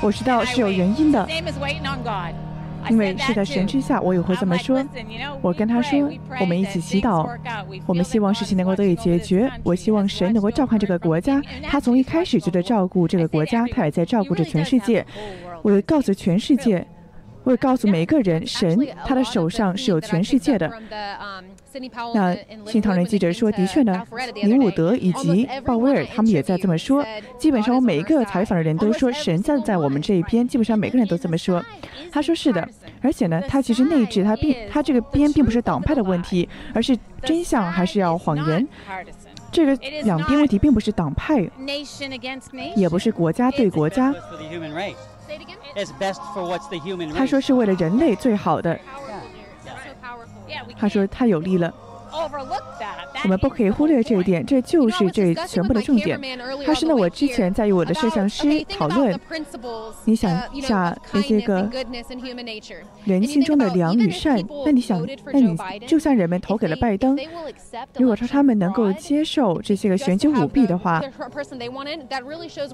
我知道是有原因的，因为是在神之下，我也会这么说。我跟他说，我们一起祈祷，我们希望事情能够得以解决。我希望神能够照看这个国家，他从一开始就在照顾这个国家，他也在照顾着全世界。我告诉全世界。会告诉每一个人，神他的手上是有全世界的。那新唐人记者说：“的确呢，尼伍德以及鲍威尔他们也在这么说。基本上我每一个采访的人都说，神站在我们这一边。基本上每个人都这么说。他说是的，而且呢，他其实内置他并他这个边并不是党派的问题，而是真相还是要谎言。这个两边问题并不是党派，也不是国家对国家。”他说是为了人类最好的。他说太有力了。我们不可以忽略这一点，这就是这全部的重点。他是呢，我之前在与我的摄像师讨论，你想一下那些个人性中的良与善，那你想，那你就算人们投给了拜登，如果说他们能够接受这些个选举舞弊的话，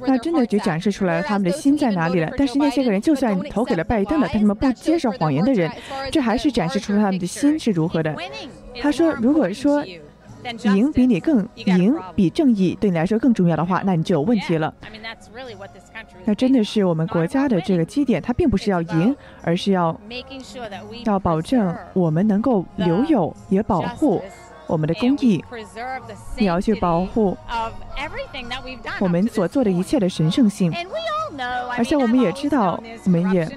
那真的就展示出来了他们的心在哪里了。但是那些个人就算投给了拜登了，但他们不接受谎言的人，这还是展示出了他们的心是如何的。他说：“如果说赢比你更赢比正义对你来说更重要的话，那你就有问题了。那真的是我们国家的这个基点，它并不是要赢，而是要要保证我们能够留有也保护。”我们的公益，你要去保护我们所做的一切的神圣性。而且我们也知道，我们也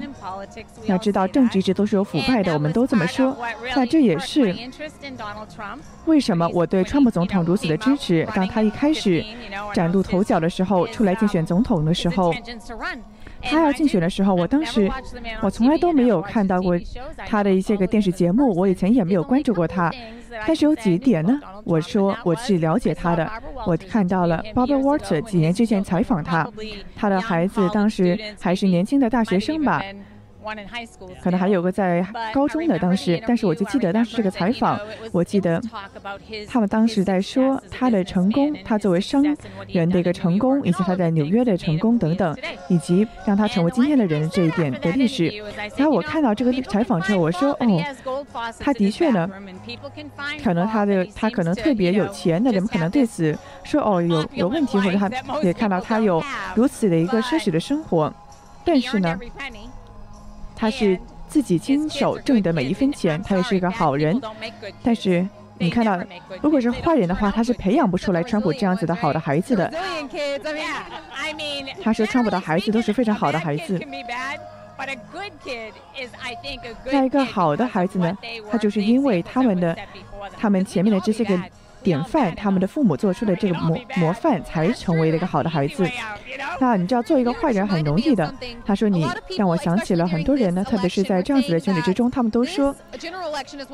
要知道，政治一直都是有腐败的，我们都这么说。那这也是为什么我对川普总统如此的支持。当他一开始崭露头角的时候，出来竞选总统的时候。他要竞选的时候，我当时我从来都没有看到过他的一些个电视节目，我以前也没有关注过他。但是有几点呢？我说我是了解他的，我看到了 Bob Water 几年之前采访他，他的孩子当时还是年轻的大学生吧。可能还有个在高中的当时，但是我就记得当时这个采访，我记得他们当时在说他的成功，他作为商人的一个成功，以及他在纽约的成功等等，以及让他成为今天的人这一点的历史。然后我看到这个采访之后，我说哦，他的确呢，可能他的他可能特别有钱的人们可能对此说哦有有问题，或者他也看到他有如此的一个奢侈的生活，但是呢。他是自己亲手挣的每一分钱，他也是一个好人。但是你看到，如果是坏人的话，他是培养不出来川普这样子的好的孩子的。他说川普的孩子都是非常好的孩子。那一个好的孩子呢？他就是因为他们的，他们前面的这些个。典范，他们的父母做出的这个模模范，才成为了一个好的孩子。那你知道，做一个坏人很容易的。他说：“你让我想起了很多人呢，特别是在这样子的选举之中，他们都说，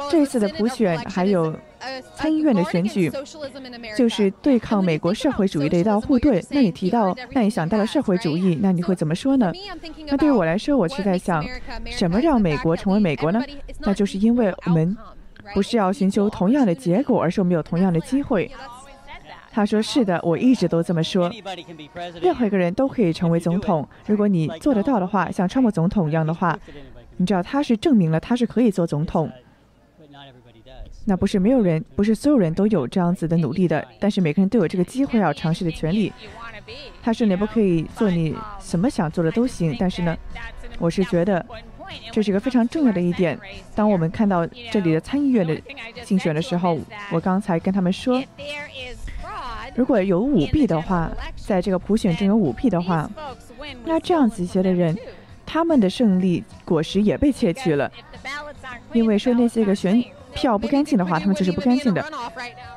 这次的普选还有参议院的选举，就是对抗美国社会主义的一道护盾。那你提到，那你想到了社会主义，那你会怎么说呢？那对于我来说，我是在想，什么让美国成为美国呢？那就是因为我们。”不是要寻求同样的结果，而是我们有同样的机会。他说：“是的，我一直都这么说。任何一个人都可以成为总统，如果你做得到的话，像川普总统一样的话，你知道他是证明了他是可以做总统。那不是没有人，不是所有人都有这样子的努力的，但是每个人都有这个机会要尝试的权利。他说你不可以做你什么想做的都行，但是呢，我是觉得。”这是一个非常重要的一点。当我们看到这里的参议院的竞选的时候，我刚才跟他们说，如果有舞弊的话，在这个普选中有舞弊的话，那这样子一些的人，他们的胜利果实也被窃取了。因为说那些个选票不干净的话，他们就是不干净的。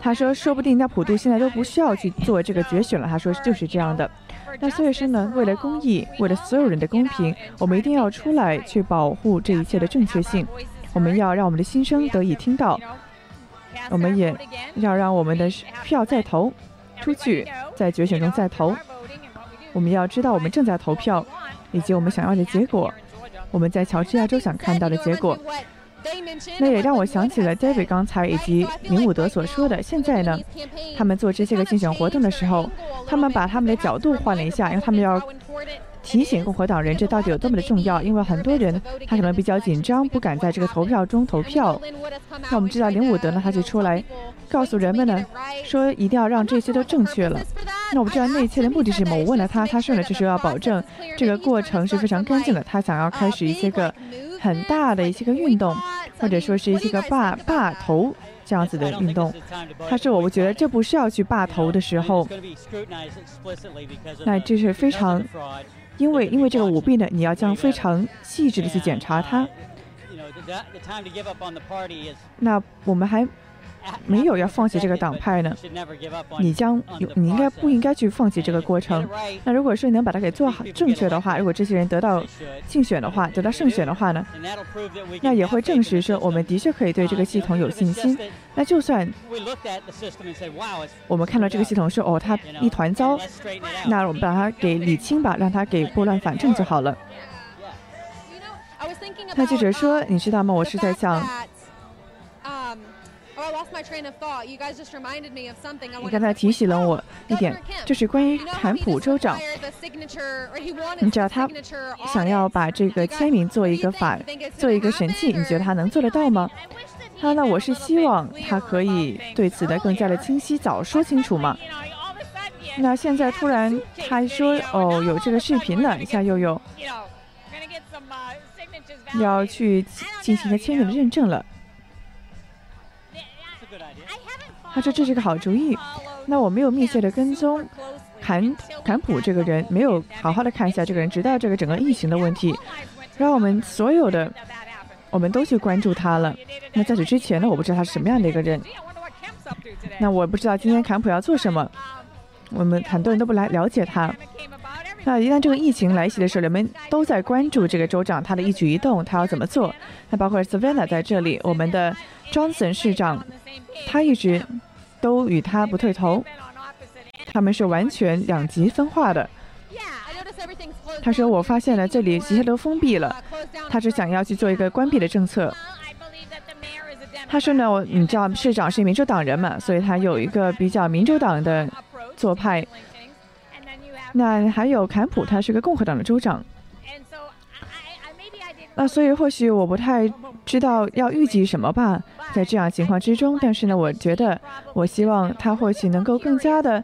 他说，说不定那普渡现在都不需要去做这个决选了。他说就是这样的。那所以说呢，为了公益，为了所有人的公平，我们一定要出来去保护这一切的正确性。我们要让我们的心声得以听到，我们也要让我们的票再投出去，在决选中再投。我们要知道我们正在投票，以及我们想要的结果。我们在乔治亚州想看到的结果。那也让我想起了 David 刚才以及林伍德所说的。现在呢，他们做这些个竞选活动的时候，他们把他们的角度换了一下，因为他们要提醒共和党人这到底有多么的重要。因为很多人他可能比较紧张，不敢在这个投票中投票。那我们知道林伍德呢，他就出来告诉人们呢，说一定要让这些都正确了。那我不知道那一切的目的是什么。我问了他，他说呢，就是要保证这个过程是非常干净的。他想要开始一些个很大的一些个运动。或者说是一些个霸霸头这样子的运动，他是：“我我觉得这不是要去霸头的时候，那这是非常，因为因为这个舞弊呢，你要将非常细致的去检查它。那我们还。” 没有要放弃这个党派呢，你将你应该不应该去放弃这个过程？那如果说你能把它给做好正确的话，如果这些人得到竞选的话，得到胜选的话呢，那也会证实说我们的确可以对这个系统有信心。那就算我们看到这个系统是哦，它一团糟，那我们把它给理清吧，让它给拨乱反正就好了。那记者说，你知道吗？我是在想。你刚才提醒了我一点，就是关于坎普州长。你知道他想要把这个签名做一个法，做一个神器，你觉得他能做得到吗？他那我是希望他可以对此的更加的清晰，早说清楚嘛。那现在突然他说哦，有这个视频了，一下又有要去进行一个签名的认证了。他说这是个好主意，那我没有密切的跟踪坎坎普这个人，没有好好的看一下这个人，直到这个整个疫情的问题，让我们所有的我们都去关注他了。那在此之前呢，我不知道他是什么样的一个人。那我不知道今天坎普要做什么，我们很多人都不来了解他。那一旦这个疫情来袭的时候，人们都在关注这个州长他的一举一动，他要怎么做？那包括 Savannah 在这里，我们的 Johnson 市长，他一直。都与他不对头，他们是完全两极分化的。他说：“我发现了这里一切都封闭了，他是想要去做一个关闭的政策。”他说呢：“我你知道市长是民主党人嘛，所以他有一个比较民主党的做派。那还有坎普，他是个共和党的州长。那所以或许我不太知道要预计什么吧。”在这样情况之中，但是呢，我觉得，我希望他或许能够更加的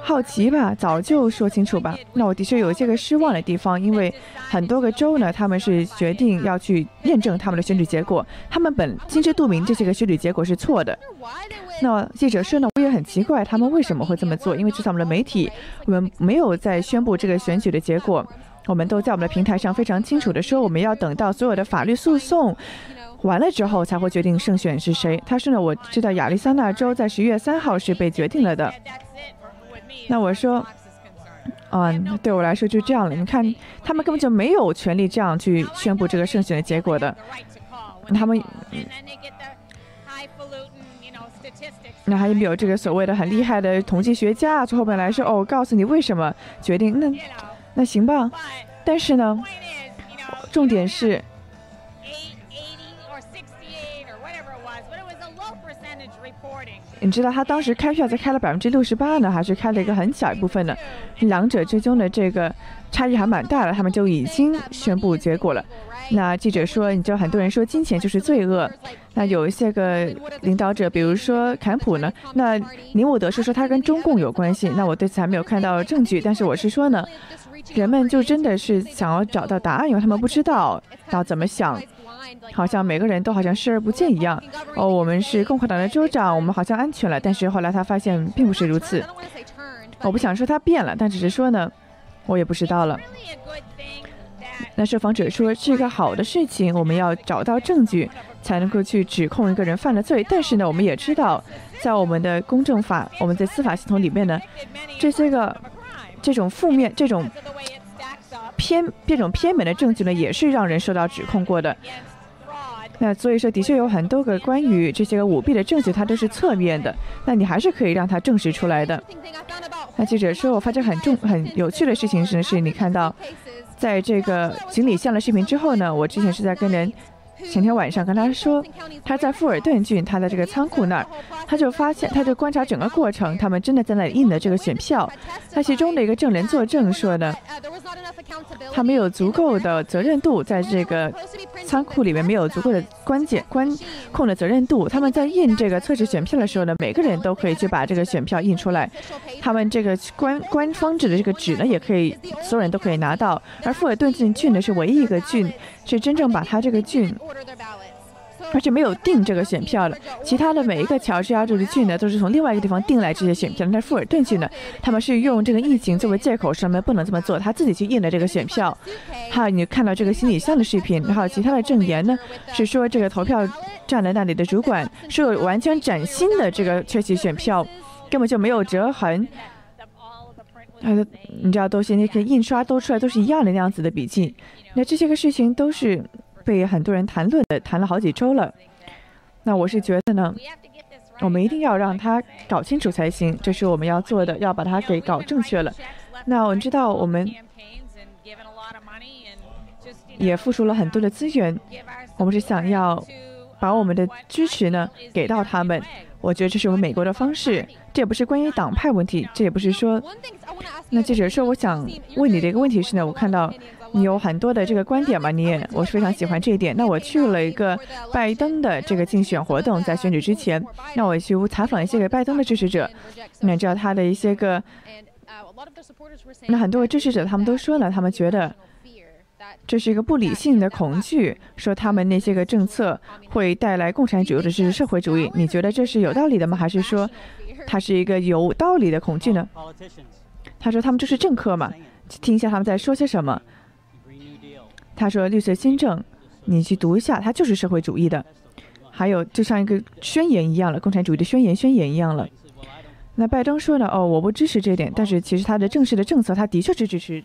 好奇吧，早就说清楚吧。那我的确有一些个失望的地方，因为很多个州呢，他们是决定要去验证他们的选举结果，他们本心知肚明这些个选举结果是错的。那记者说呢，我也很奇怪他们为什么会这么做，因为至少我们的媒体，我们没有在宣布这个选举的结果，我们都在我们的平台上非常清楚的说，我们要等到所有的法律诉讼。完了之后才会决定胜选是谁。他说呢，我知道亚利桑那州在十一月三号是被决定了的。那我说，嗯，对我来说就这样了。你看，他们根本就没有权利这样去宣布这个胜选的结果的。他们，那还有没有这个所谓的很厉害的统计学家从后面来说，哦，告诉你为什么决定？那，那行吧。但是呢，重点是。你知道他当时开票才开了百分之六十八呢，还是开了一个很小一部分呢？两者之间的这个差异还蛮大的，他们就已经宣布结果了。那记者说，你知道很多人说金钱就是罪恶。那有一些个领导者，比如说坎普呢，那尼伍德是说他跟中共有关系。那我对此还没有看到证据，但是我是说呢，人们就真的是想要找到答案，因为他们不知道要怎么想。好像每个人都好像视而不见一样。哦，我们是共和党的州长，我们好像安全了。但是后来他发现并不是如此。我不想说他变了，但只是说呢，我也不知道了。那受访者说是一个好的事情，我们要找到证据才能够去指控一个人犯了罪。但是呢，我们也知道，在我们的公正法，我们在司法系统里面呢，这些个这种负面、这种偏、这种偏门的证据呢，也是让人受到指控过的。那所以说，的确有很多个关于这些个舞弊的证据，它都是侧面的。那你还是可以让它证实出来的。那记者说，我发现很重、很有趣的事情是，是你看到，在这个锦鲤下了视频之后呢，我之前是在跟人前天晚上跟他说，他在富尔顿郡，他的这个仓库那儿，他就发现，他就观察整个过程，他们真的在那里印的这个选票。那其中的一个证人作证说呢，他没有足够的责任度，在这个仓库里面没有足够的关键关控的责任度。他们在印这个测试选票的时候呢，每个人都可以去把这个选票印出来。他们这个官官方制的这个纸呢，也可以所有人都可以拿到。而富尔顿郡郡呢，是唯一一个郡是真正把他这个郡。而且没有订这个选票了，其他的每一个乔治亚州的郡呢，都是从另外一个地方订来这些选票。但是富尔顿郡呢，他们是用这个疫情作为借口，什么不能这么做，他自己去印了这个选票。还有你看到这个行李箱的视频，还有其他的证言呢，是说这个投票站的那里的主管是有完全崭新的这个确实选票，根本就没有折痕。他的你知道，都现在可以印刷都出来都是一样的那样子的笔记。那这些个事情都是。被很多人谈论的，谈了好几周了。那我是觉得呢，我们一定要让他搞清楚才行，这是我们要做的，要把它给搞正确了。那我们知道，我们也付出了很多的资源，我们是想要把我们的支持呢给到他们。我觉得这是我们美国的方式，这也不是关于党派问题，这也不是说。那记者说，我想问你的一个问题是呢，我看到。你有很多的这个观点嘛？你也，我是非常喜欢这一点。那我去了一个拜登的这个竞选活动，在选举之前，那我去采访一些个拜登的支持者，那知道他的一些个，那很多支持者他们都说了，他们觉得这是一个不理性的恐惧，说他们那些个政策会带来共产主义或者是社会主义。你觉得这是有道理的吗？还是说它是一个有道理的恐惧呢？他说他们就是政客嘛，听一下他们在说些什么。他说：“绿色新政，你去读一下，它就是社会主义的。还有，就像一个宣言一样了，共产主义的宣言宣言一样了。那拜登说呢？哦，我不支持这点，但是其实他的正式的政策，他的确是支持。”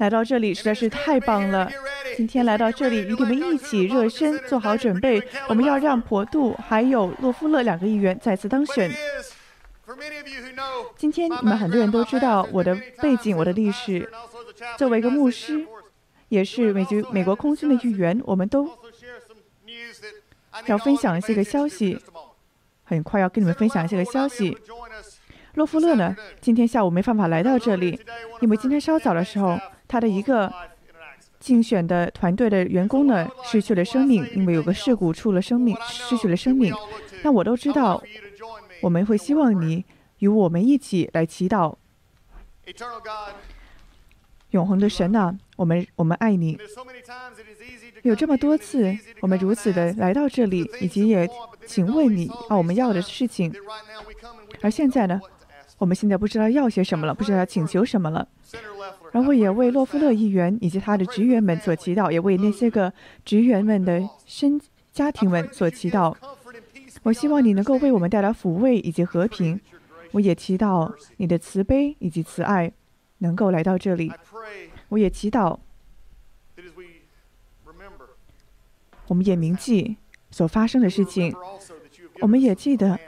来到这里实在是太棒了！今天来到这里与你们一起热身，做好准备。我们要让普杜还有洛夫勒两个议员再次当选。今天你们很多人都知道我的背景，我的历史。作为一个牧师，也是美军美国空军的一员，我们都要分享一些个消息。很快要跟你们分享一些个消息。洛夫勒呢？今天下午没办法来到这里，因为今天稍早的时候，他的一个竞选的团队的员工呢失去了生命，因为有个事故出了生命，失去了生命。那我都知道，我们会希望你与我们一起来祈祷。永恒的神呐，我们我们爱你。有这么多次，我们如此的来到这里，以及也请问你啊，我们要的事情。而现在呢？我们现在不知道要些什么了，不知道要请求什么了。然后也为洛夫勒议员以及他的职员们所祈祷，也为那些个职员们的身家庭们所祈祷。我希望你能够为我们带来抚慰以及和平。我也祈祷你的慈悲以及慈爱能够来到这里。我也祈祷，我们也铭记所发生的事情。我们也记得。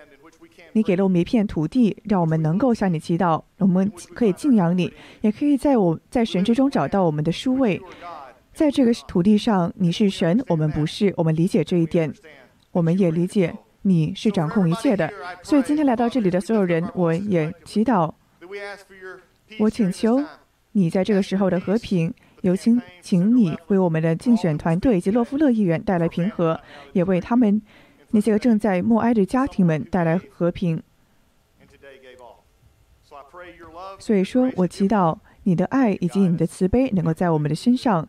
你给了我们一片土地，让我们能够向你祈祷，我们可以敬仰你，也可以在我在神之中找到我们的殊位。在这个土地上，你是神，我们不是。我们理解这一点，我们也理解你是掌控一切的。所以今天来到这里的所有人，我也祈祷，我请求你在这个时候的和平。有请，请你为我们的竞选团队以及洛夫勒议员带来平和，也为他们。那些个正在默哀的家庭们带来和平。所以说我祈祷你的爱以及你的慈悲能够在我们的身上。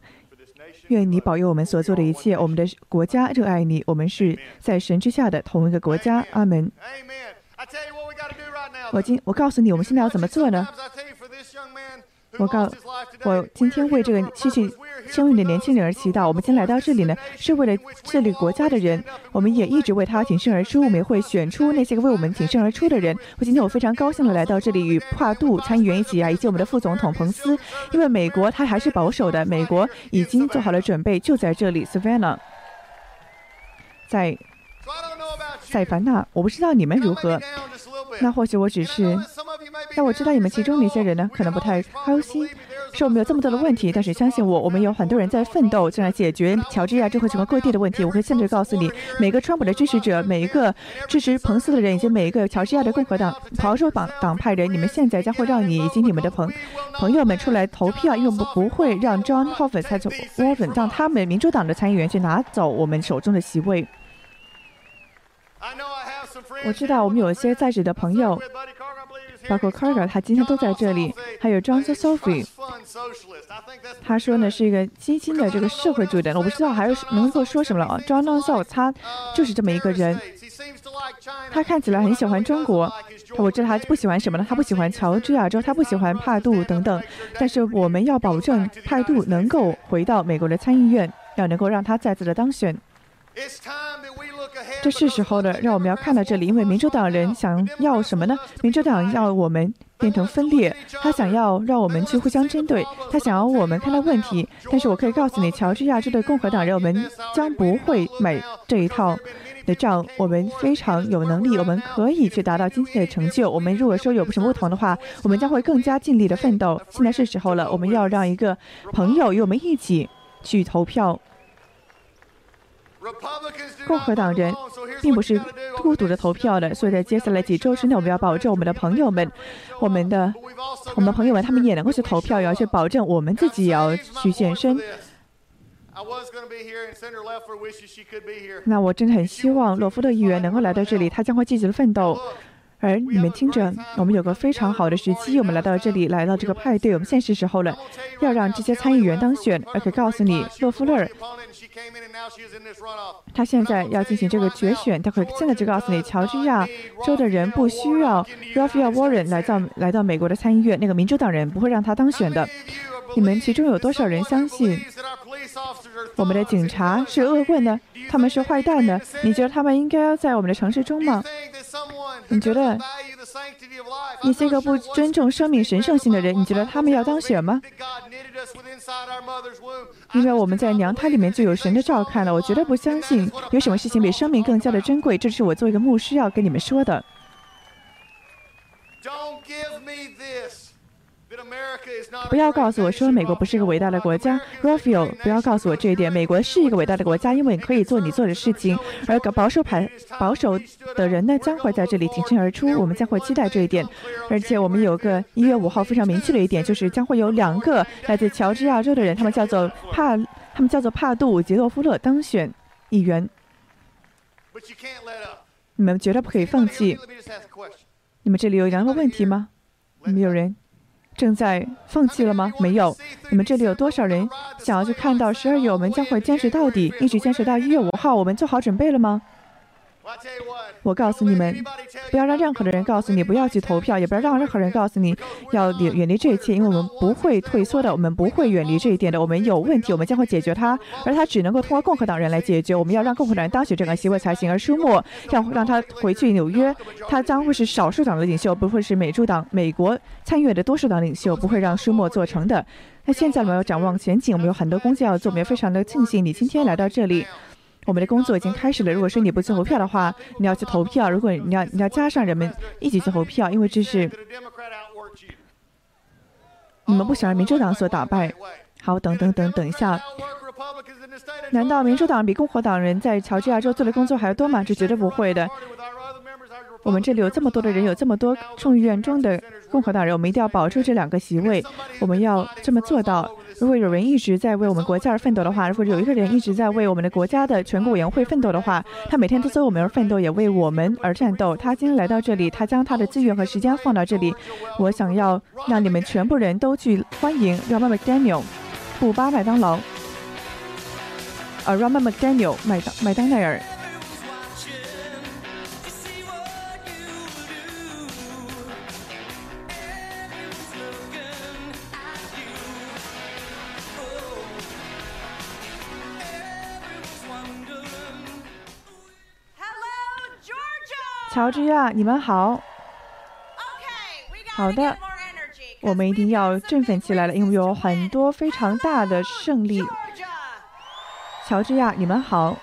愿你保佑我们所做的一切。我们的国家热爱你，我们是在神之下的同一个国家。阿门。我今我告诉你，我们现在要怎么做呢？我告我今天为这个失去生命的年轻人而祈祷。我们今天来到这里呢，是为了治理国家的人。我们也一直为他挺身而出。我们也会选出那些个为我们挺身而出的人。我今天我非常高兴的来到这里，与帕杜参议员一起啊，以及我们的副总统彭斯。因为美国他还是保守的，美国已经做好了准备，就在这里，Savannah，在塞凡纳。我不知道你们如何。那或许我只是，那我知道你们其中哪些人呢？可能不太开心，说我们有这么多的问题。但是相信我，我们有很多人在奋斗，正在解决乔治亚州和整个各地的问题。我可以现在告诉你，每个川普的支持者，每一个支持彭斯的人，以及每一个乔治亚的共和党保守党党派人，你们现在将会让你以及你们的朋朋友们出来投票，因为我们不会让 John Hoffman 参走 Warren，让他们民主党的参议员去拿走我们手中的席位。我知道我们有一些在职的朋友，包括 Carter，他今天都在这里，还有 John Sophie，他说呢是一个新兴的这个社会主义的，我不知道还有能够说什么了。John s o p h 他就是这么一个人，他看起来很喜欢中国，我知道他不喜欢什么呢？他不喜欢乔治亚州，他不喜欢帕杜等等。但是我们要保证帕杜能够回到美国的参议院，要能够让他再次的当选。这是时候了，让我们要看到这里，因为民主党人想要什么呢？民主党要我们变成分裂，他想要让我们去互相针对，他想要我们看到问题。但是我可以告诉你，乔治亚州的共和党人，我们将不会买这一套的账。我们非常有能力，我们可以去达到今天的成就。我们如果说有什么不同的话，我们将会更加尽力的奋斗。现在是时候了，我们要让一个朋友与我们一起去投票。共和党人并不是孤独的投票的，所以在接下来几周之内，我们要保证我们的朋友们，我们的我们的朋友们，他们也能够去投票，也要去保证我们自己也要去现身。那我真的很希望洛夫特议员能够来到这里，他将会继续的奋斗。而你们听着，我们有个非常好的时机，我们来到这里，来到这个派对，我们现是时候了，要让这些参议员当选。而且告诉你，洛夫勒，他现在要进行这个决选，他会现在就告诉你，乔治亚州的人不需要 Raphael Warren 来到来到美国的参议院，那个民主党人不会让他当选的。你们其中有多少人相信我们的警察是恶棍呢？他们是坏蛋呢？你觉得他们应该在我们的城市中吗？你觉得那些个不尊重生命神圣性的人，你觉得他们要当选吗？因为我们在娘胎里面就有神的照看了，我绝对不相信有什么事情比生命更加的珍贵。这是我作为一个牧师要跟你们说的。不要告诉我说美国不是一个伟大的国家，Raphael，不要告诉我这一点。美国是一个伟大的国家，因为你可以做你做的事情。而保守派、保守的人呢，将会在这里挺身而出。我们将会期待这一点。而且我们有个一月五号非常明确的一点，就是将会有两个来自乔治亚州的人，他们叫做帕，他们叫做帕杜·杰洛夫勒当选议员。你们绝对不可以放弃。你们这里有两个问题吗？没有人。正在放弃了吗？没有。你们这里有多少人想要去看到十二月？我们将会坚持到底，一直坚持到一月五号。我们做好准备了吗？我告诉你们，不要让任何的人告诉你不要去投票，也不要让任何人告诉你要远远离这一切，因为我们不会退缩的，我们不会远离这一点的。我们有问题，我们将会解决它，而它只能够通过共和党人来解决。我们要让共和党人当选这个席位才行。而舒默要让他回去纽约，他将会是少数党的领袖，不会是美驻党美国参议院的多数党领袖，不会让舒默做成的。那现在我们要展望前景，我们有很多工作要做，我们也非常的庆幸你今天来到这里。我们的工作已经开始了。如果说你不去投票的话，你要去投票。如果你要你要加上人们一起去投票，因为这是你们不想让民主党所打败。好，等等等等一下，难道民主党比共和党人在乔治亚州做的工作还要多吗？这绝对不会的。我们这里有这么多的人，有这么多众议院中的共和党人，我们一定要保住这两个席位。我们要这么做到。如果有人一直在为我们国家而奋斗的话，如果有一个人一直在为我们的国家的全国委员会奋斗的话，他每天都为我们而奋斗，也为我们而战斗。他今天来到这里，他将他的资源和时间放到这里。我想要让你们全部人都去欢迎 Rama McDaniel，布巴麦当劳，呃，Rama McDaniel 麦当麦当奈尔。乔治亚，你们好。好的，我们一定要振奋起来了，因为有很多非常大的胜利。乔治亚，你们好。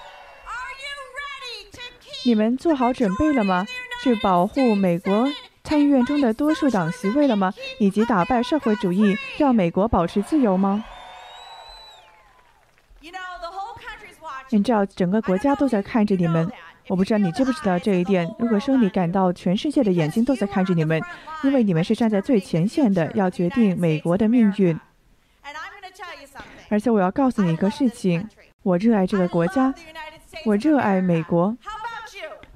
你们做好准备了吗？去保护美国参议院中的多数党席位了吗？以及打败社会主义，让美国保持自由吗？你知道，整个国家都在看着你们。我不知道你知不知道这一点。如果说你感到全世界的眼睛都在看着你们，因为你们是站在最前线的，要决定美国的命运。而且我要告诉你一个事情：我热爱这个国家，我热爱美国。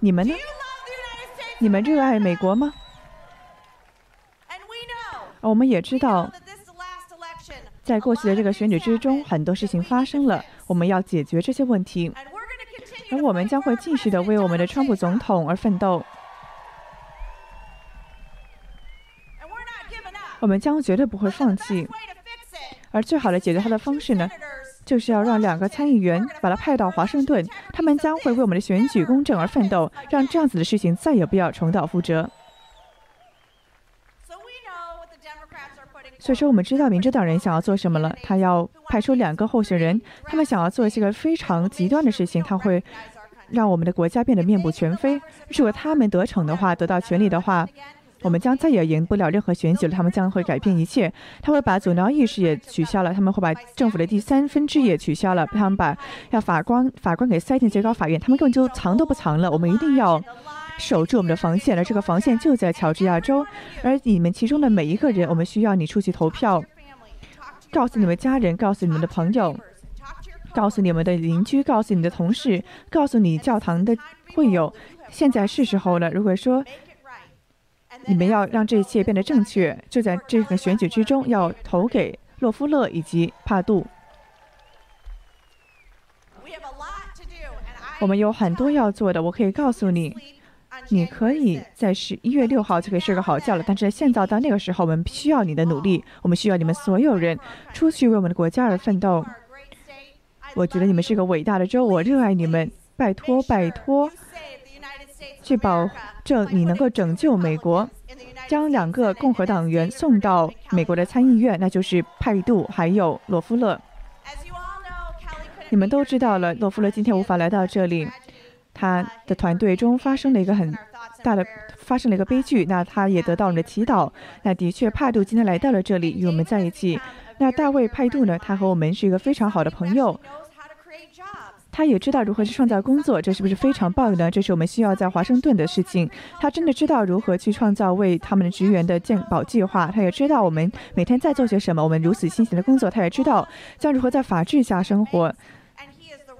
你们呢？你们热爱美国吗？我们也知道，在过去的这个选举之中，很多事情发生了，我们要解决这些问题。而我们将会继续的为我们的川普总统而奋斗。我们将绝对不会放弃。而最好的解决他的方式呢，就是要让两个参议员把他派到华盛顿，他们将会为我们的选举公正而奋斗，让这样子的事情再也不要重蹈覆辙。所以说，我们知道民主党人想要做什么了。他要派出两个候选人，他们想要做一些个非常极端的事情。他会让我们的国家变得面目全非。如果他们得逞的话，得到权力的话，我们将再也赢不了任何选举了。他们将会改变一切。他会把阻挠意识也取消了。他们会把政府的第三分之也取消了。他们把要法官法官给塞进最高法院。他们根本就藏都不藏了。我们一定要。守住我们的防线，而这个防线就在乔治亚州。而你们其中的每一个人，我们需要你出去投票，告诉你们家人，告诉你们的朋友，告诉你们的邻居，告诉你的同事，告诉你教堂的会友，现在是时候了。如果说你们要让这一切变得正确，就在这个选举之中，要投给洛夫勒以及帕杜。我们有很多要做的，我可以告诉你。你可以在十一月六号就可以睡个好觉了，但是现在到那个时候，我们需要你的努力，我们需要你们所有人出去为我们的国家而奋斗。我觉得你们是个伟大的州，我热爱你们，拜托拜托，去保证你能够拯救美国，将两个共和党员送到美国的参议院，那就是派杜还有罗夫勒。你们都知道了，洛夫勒今天无法来到这里。他的团队中发生了一个很大的，发生了一个悲剧。那他也得到了祈祷。那的确，帕杜今天来到了这里，与我们在一起。那大卫·派杜呢？他和我们是一个非常好的朋友。他也知道如何去创造工作，这是不是非常棒呢？这是我们需要在华盛顿的事情。他真的知道如何去创造为他们的职员的健保计划。他也知道我们每天在做些什么。我们如此辛勤的工作，他也知道将如何在法治下生活。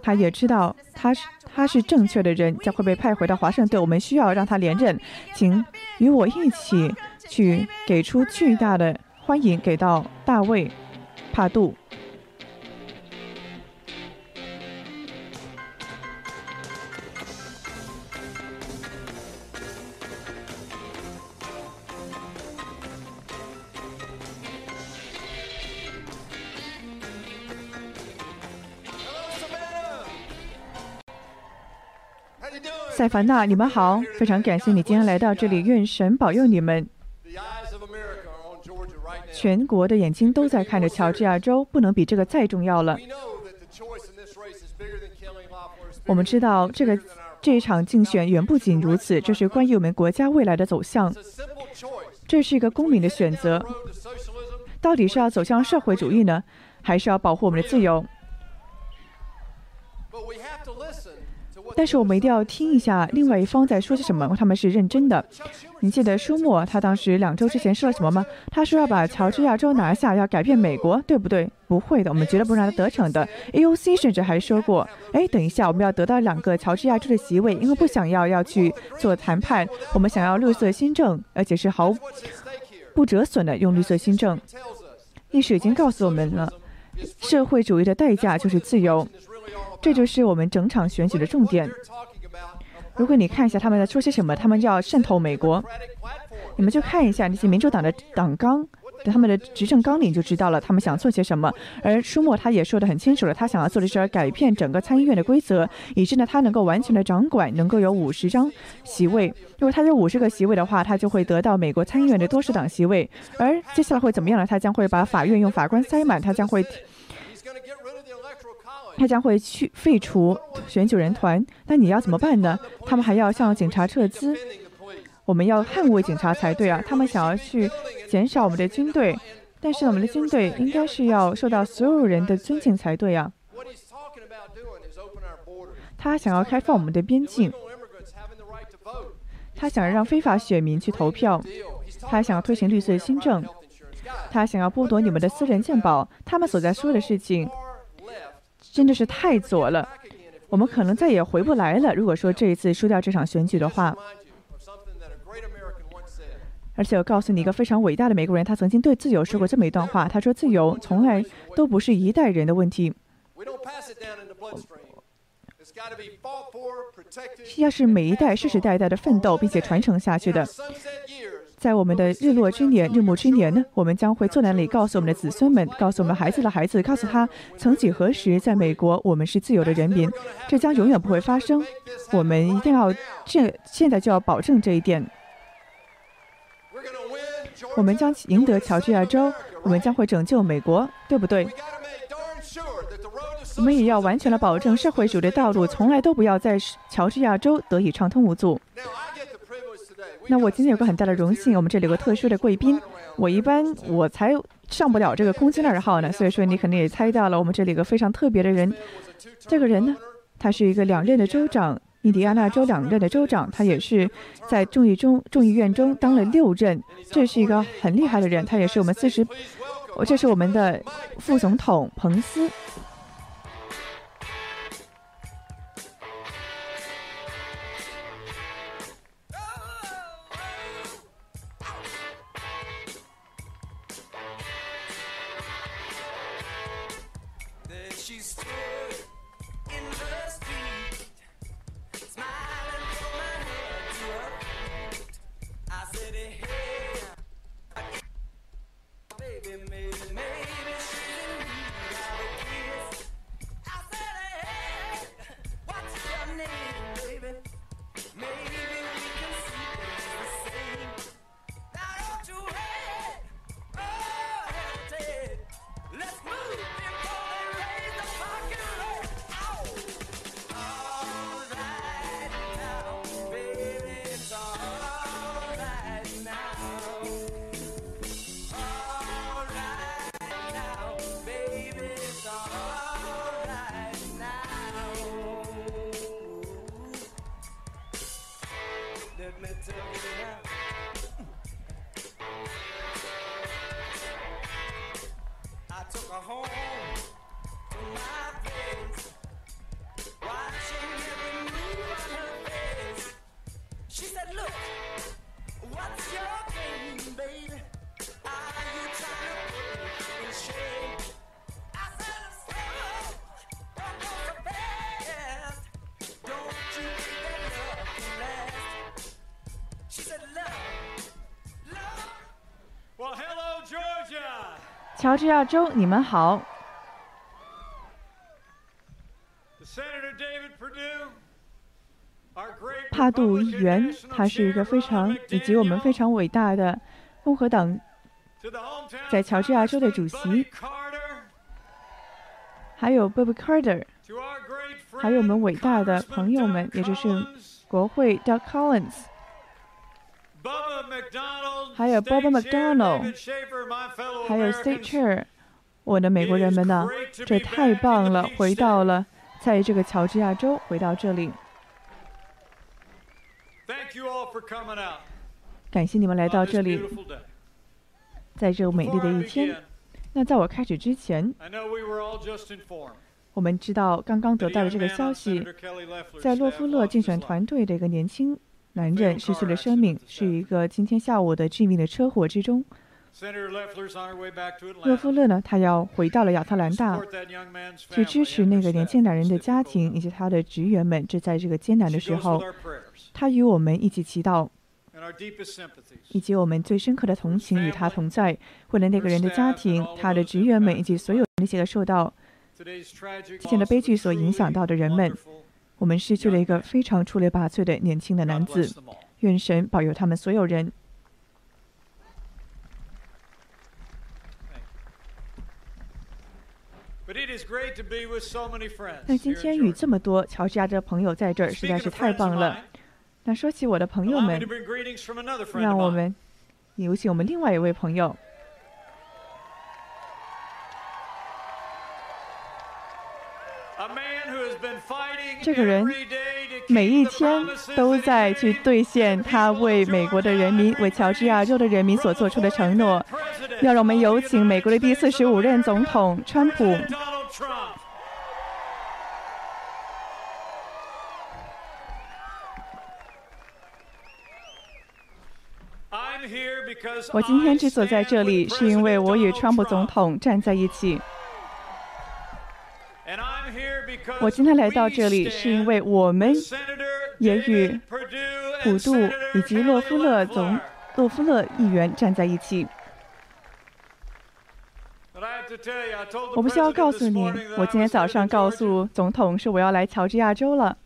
他也知道他是他是正确的人，将会被派回到华盛顿。我们需要让他连任，请与我一起去给出巨大的欢迎，给到大卫·帕杜。塞凡纳，你们好，非常感谢你今天来到这里，愿神保佑你们。全国的眼睛都在看着乔治亚州，不能比这个再重要了。我们知道这个这一场竞选远不仅如此，这是关于我们国家未来的走向。这是一个公民的选择，到底是要走向社会主义呢，还是要保护我们的自由？但是我们一定要听一下另外一方在说些什么，他们是认真的。你记得舒默他当时两周之前说了什么吗？他说要把乔治亚州拿下，要改变美国，对不对？不会的，我们绝对不会让他得逞的。AOC 甚至还说过，哎，等一下，我们要得到两个乔治亚州的席位，因为不想要要去做谈判，我们想要绿色新政，而且是毫不折损的用绿色新政。历史已经告诉我们了，社会主义的代价就是自由。这就是我们整场选举的重点。如果你看一下他们在说些什么，他们要渗透美国，你们就看一下那些民主党的党纲他们的执政纲领就知道了他们想做些什么。而舒默他也说得很清楚了，他想要做的是改变整个参议院的规则，以致呢他能够完全的掌管，能够有五十张席位。如果他有五十个席位的话，他就会得到美国参议院的多数党席位。而接下来会怎么样呢？他将会把法院用法官塞满，他将会。他将会去废除选举人团，那你要怎么办呢？他们还要向警察撤资，我们要捍卫警察才对啊！他们想要去减少我们的军队，但是我们的军队应该是要受到所有人的尊敬才对啊！他想要开放我们的边境，他想让非法选民去投票，他想要推行绿色新政，他想要剥夺你们的私人鉴宝，他们所在说的事情。真的是太左了，我们可能再也回不来了。如果说这一次输掉这场选举的话，而且我告诉你一个非常伟大的美国人，他曾经对自由说过这么一段话：他说，自由从来都不是一代人的问题，要是每一代世世代代的奋斗并且传承下去的。在我们的日落之年、日暮之年呢，我们将会坐在那里，告诉我们的子孙们，告诉我们孩子的孩子，告诉他，曾几何时，在美国，我们是自由的人民，这将永远不会发生。我们一定要这现在就要保证这一点。我们将赢得乔治亚州，我们将会拯救美国，对不对？我们也要完全的保证社会主义的道路从来都不要在乔治亚州得以畅通无阻。那我今天有个很大的荣幸，我们这里有个特殊的贵宾。我一般我才上不了这个空军二号呢，所以说你肯定也猜到了，我们这里有个非常特别的人。这个人呢，他是一个两任的州长，印第安纳州两任的州长，他也是在众议中众议院中当了六任，这是一个很厉害的人。他也是我们四十，这是我们的副总统彭斯。she's still 乔治亚州，你们好。帕杜议员，他是一个非常以及我们非常伟大的共和党在乔治亚州的主席，还有 Bob Carter，还有我们伟大的朋友们，也就是国会 Doug Collins。还有 Bob McDonald，还有 State Chair，我的美国人们呢？这太棒了！回到了在这个乔治亚州，回到这里。感谢你们来到这里，在这美丽的一天。那在我开始之前，我们知道刚刚得到的这个消息，在洛夫勒竞选团队的一个年轻。男人失去了生命，是一个今天下午的致命的车祸之中。勒夫勒呢，他要回到了亚特兰大，去支持那个年轻男人的家庭以及他的职员们。这在这个艰难的时候，他与我们一起祈祷。以及我们最深刻的同情与他同在。为了那个人的家庭、他的职员们以及所有那些个受到今天的悲剧所影响到的人们，我们失去了一个非常出类拔萃的年轻的男子。愿神保佑他们所有人。那今天与这么多乔治亚的朋友在这儿，实在是太棒了。那说起我的朋友们，让我们有请我们另外一位朋友。这个人每一天都在去兑现他为美国的人民、为乔治亚州的人民所做出的承诺。要让我们有请美国的第四十五任总统川普。我今天之所在这里，是因为我与川普总统站在一起。我今天来到这里，是因为我们也与普渡以及洛夫勒总洛夫勒议员站在一起。我不需要告诉你，我今天早上告诉总统说我要来乔治亚州了。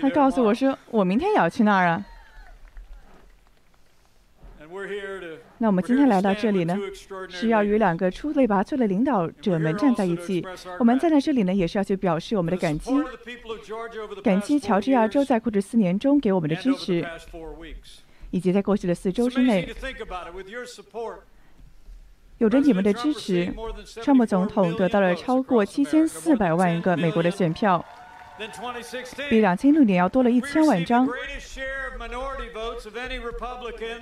他告诉我说我明天也要去那儿啊。那我们今天来到这里呢，是要与两个出类拔萃的领导者们站在一起。我们站在这里呢，也是要去表示我们的感激，感激乔治亚州在过去四年中给我们的支持，以及在过去的四周之内，有着你们的支持，川普总统得到了超过七千四百万个美国的选票。比两千六年要多了一千万张。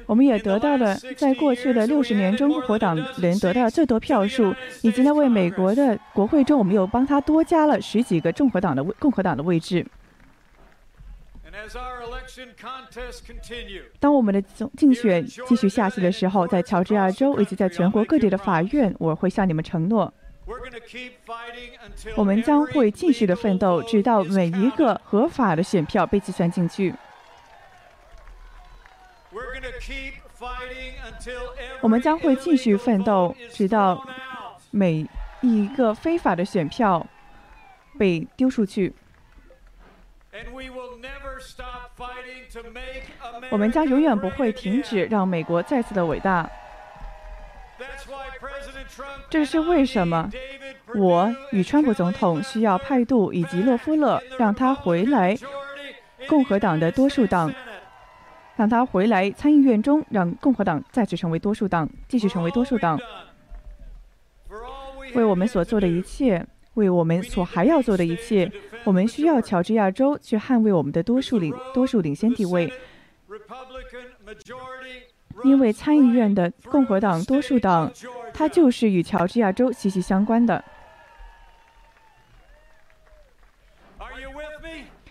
我们也得到了在过去的六十年中共和党人得到了最多票数，以及呢为美国的国会中，我们又帮他多加了十几个共和党的共和党的位置。当我们的总竞选继续下去的时候，在乔治亚州以及在全国各地的法院，我会向你们承诺。我们将会继续的奋斗，直到每一个合法的选票被计算进去。我们将会继续奋斗，直到每一个非法的选票被丢出去。我们将永远不会停止，让美国再次的伟大。这是为什么？我与川普总统需要派杜以及洛夫勒，让他回来共和党的多数党，让他回来参议院中，让共和党再次成为多数党，继续成为多数党。为我们所做的一切，为我们所还要做的一切，我们需要乔治亚州去捍卫我们的多数领多数领先地位。因为参议院的共和党多数党，它就是与乔治亚州息息相关的。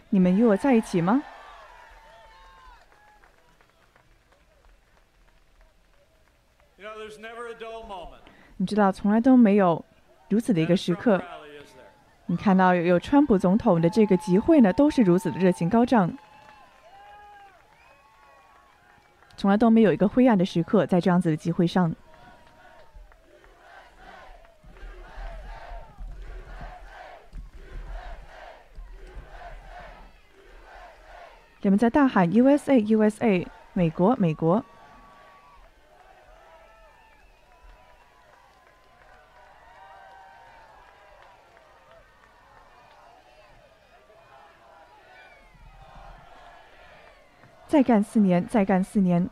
你们与我在一起吗？你知道，从来都没有如此的一个时刻。你看到有川普总统的这个集会呢，都是如此的热情高涨。从来都没有一个灰暗的时刻在这样子的集会上。人们在大喊 “USA USA”，美国美国。再干四年，再干四年。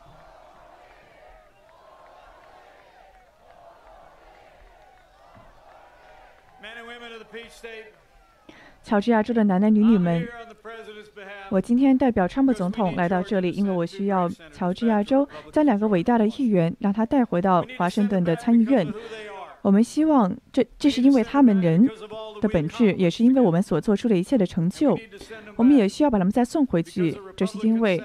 乔治亚州的男男女女们，我今天代表川普总统来到这里，因为我需要乔治亚州将两个伟大的议员让他带回到华盛顿的参议院。我们希望，这这是因为他们人的本质，也是因为我们所做出的一切的成就。我们也需要把他们再送回去，这是因为。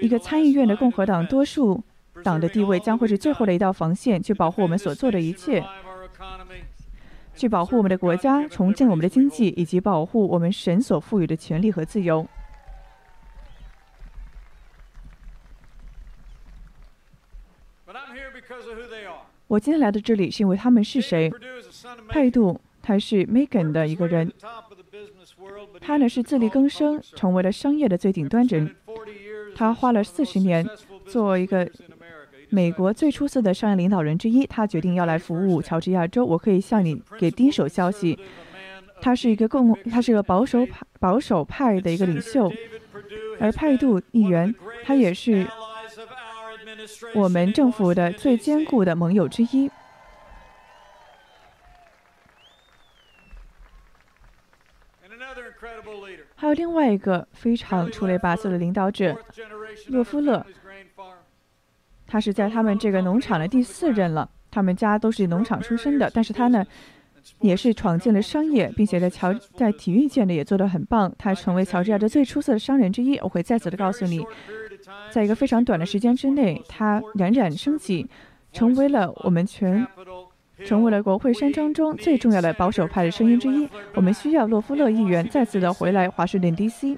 一个参议院的共和党多数党的地位将会是最后的一道防线，去保护我们所做的一切，去保护我们的国家，重建我们的经济，以及保护我们神所赋予的权利和自由。我今天来到这里是因为他们是谁？佩杜他是 Megan 的一个人，他呢是自力更生，成为了商业的最顶端人。他花了四十年做一个。美国最出色的商业领导人之一。他决定要来服务乔治亚州。我可以向你给第一手消息，他是一个共，他是个保守派保守派的一个领袖，而派杜议员，他也是。我们政府的最坚固的盟友之一。还有另外一个非常出类拔萃的领导者，洛夫勒。他是在他们这个农场的第四任了。他们家都是农场出身的，但是他呢，也是闯进了商业，并且在乔在体育界呢也做得很棒。他成为乔治亚州最出色的商人之一。我会再次的告诉你。在一个非常短的时间之内，他冉冉升起，成为了我们全，成为了国会山庄中最重要的保守派的声音之一。我们需要洛夫勒议员再次的回来华盛顿 D.C。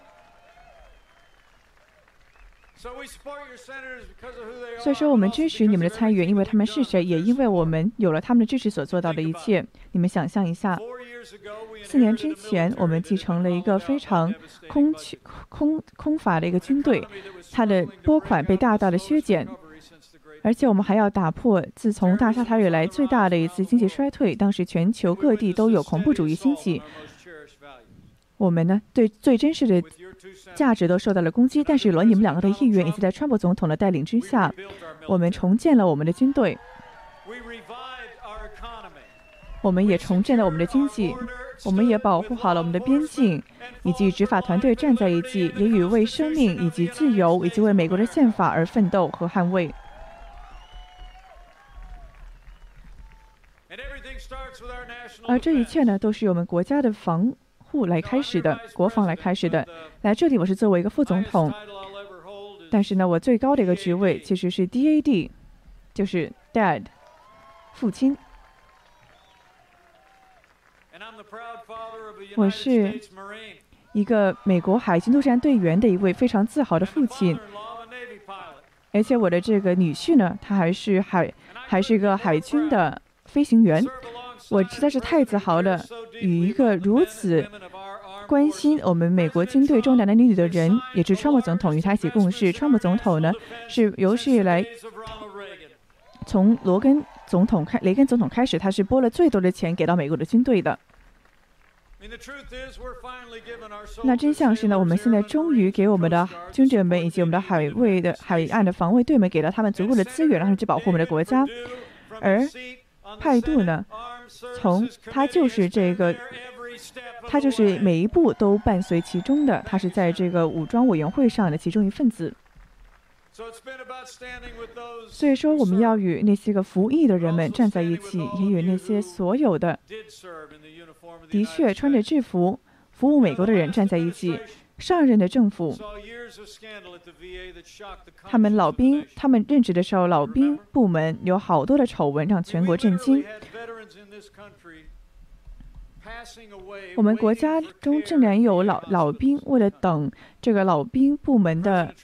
所以说，我们支持你们的参议员，因为他们是谁，也因为我们有了他们的支持所做到的一切。你们想象一下，四年之前，我们继承了一个非常空缺、空空乏的一个军队，它的拨款被大大的削减，而且我们还要打破自从大沙塔以来最大的一次经济衰退。当时全球各地都有恐怖主义兴起。我们呢，对最真实的价值都受到了攻击。但是有了你们两个的意愿，以及在川普总统的带领之下，我们重建了我们的军队，我们也重建了我们的经济，我们也保护好了我们的边境，以及执法团队站在一起，也与为生命以及自由以及为美国的宪法而奋斗和捍卫。而这一切呢，都是由我们国家的防。户来开始的，国防来开始的。来这里，我是作为一个副总统，但是呢，我最高的一个职位其实是 DAD，就是 Dad，父亲。我是一个美国海军陆战队员的一位非常自豪的父亲，而且我的这个女婿呢，他还是海，还是一个海军的飞行员。我实在是太自豪了，与一个如此关心我们美国军队中男男女女的人，也是川普总统与他一起共事。川普总统呢，是有史以来从罗根总统开雷根总统开始，他是拨了最多的钱给到美国的军队的。那真相是呢，我们现在终于给我们的军人们以及我们的海卫的海岸的防卫队们给了他们足够的资源，让他们去保护我们的国家，而派杜呢？从他就是这个，他就是每一步都伴随其中的，他是在这个武装委员会上的其中一份子。所以说，我们要与那些个服役的人们站在一起，也与那些所有的的确穿着制服服务美国的人站在一起。上任的政府，他们老兵，他们任职的时候，老兵部门有好多的丑闻，让全国震惊。我们国家中竟然有老老兵为了等这个老兵部门的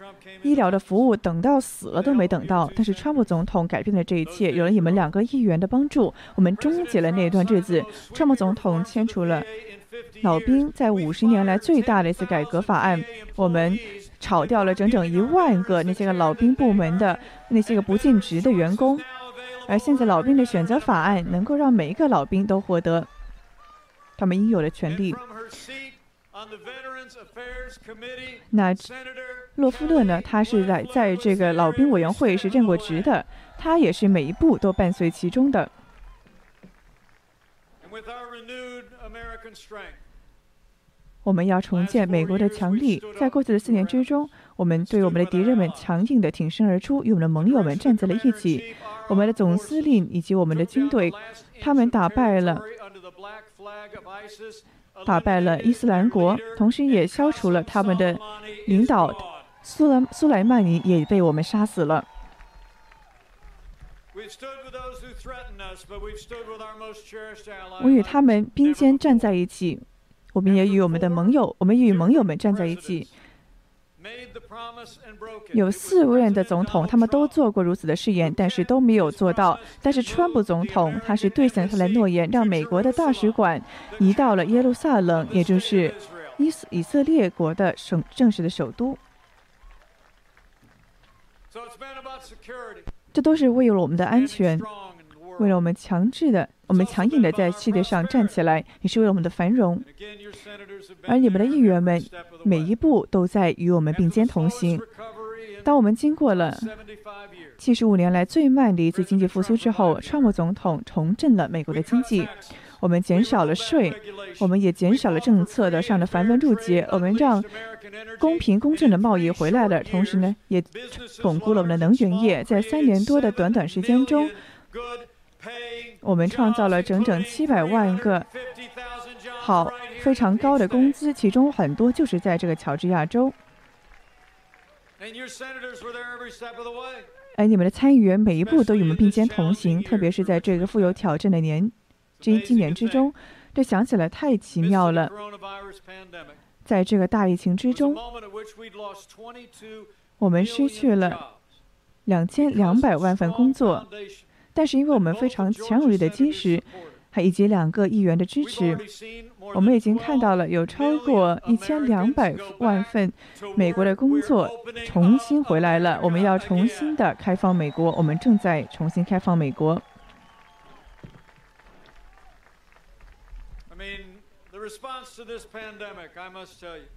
医疗的服务，等到死了都没等到。但是川普总统改变了这一切，有了你们两个议员的帮助，我们终结了那段日子。川普总统签署了老兵在五十年来最大的一次改革法案，我们炒掉了整整一万个那些个老兵部门的那些个不尽职的员工。而现在，老兵的选择法案能够让每一个老兵都获得他们应有的权利。那洛夫勒呢？他是在在这个老兵委员会是任过职的，他也是每一步都伴随其中的。我们要重建美国的强力，在过去的四年之中，我们对我们的敌人们强硬地挺身而出，与我们的盟友们站在了一起。我们的总司令以及我们的军队，他们打败了打败了伊斯兰国，同时也消除了他们的领导苏莱苏莱曼尼也被我们杀死了。我与他们并肩站在一起，我们也与我们的盟友，我们与盟友们站在一起。有四任的总统，他们都做过如此的誓言，但是都没有做到。但是川普总统他是兑现了他的诺言，让美国的大使馆移到了耶路撒冷，也就是以以色列国的省正式的首都。这都是为了我们的安全，为了我们强制的、我们强硬的在世界上站起来，也是为了我们的繁荣。而你们的议员们每一步都在与我们并肩同行。当我们经过了七十五年来最慢的一次经济复苏之后，川普总统重振了美国的经济。我们减少了税，我们也减少了政策的上的繁文缛节，我们让公平公正的贸易回来了。同时呢，也巩固了我们的能源业。在三年多的短短时间中，我们创造了整整七百万个好非常高的工资，其中很多就是在这个乔治亚州。哎你们的参议员每一步都与我们并肩同行，特别是在这个富有挑战的年。今今年之中，这想起来太奇妙了。在这个大疫情之中，我们失去了两千两百万份工作，但是因为我们非常强有力的基石，还以及两个议员的支持，我们已经看到了有超过一千两百万份美国的工作重新回来了。我们要重新的开放美国，我们正在重新开放美国。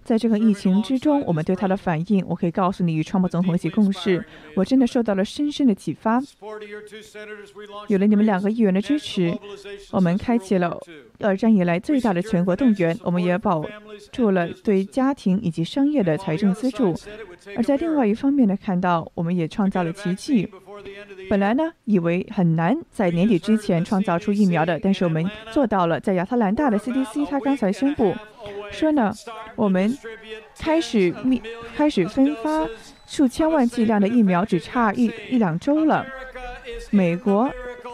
在这个疫情之中，我们对他的反应，我可以告诉你，与川普总统一起共事，我真的受到了深深的启发。有了你们两个议员的支持，我们开启了二战以来最大的全国动员，我们也保住了对家庭以及商业的财政资助。而在另外一方面呢，看到我们也创造了奇迹。本来呢，以为很难在年底之前创造出疫苗的，但是我们做到了。在亚特兰大的 CDC，他刚才宣布说呢，我们开始密开始分发数千万剂量的疫苗，只差一一两周了。美国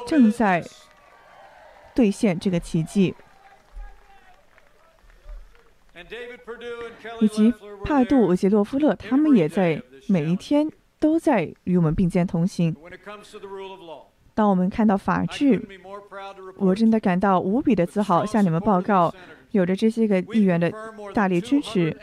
正在兑现这个奇迹，以及帕杜以及洛夫勒，他们也在每一天。都在与我们并肩同行。当我们看到法治，我真的感到无比的自豪，向你们报告，有着这些个议员的大力支持。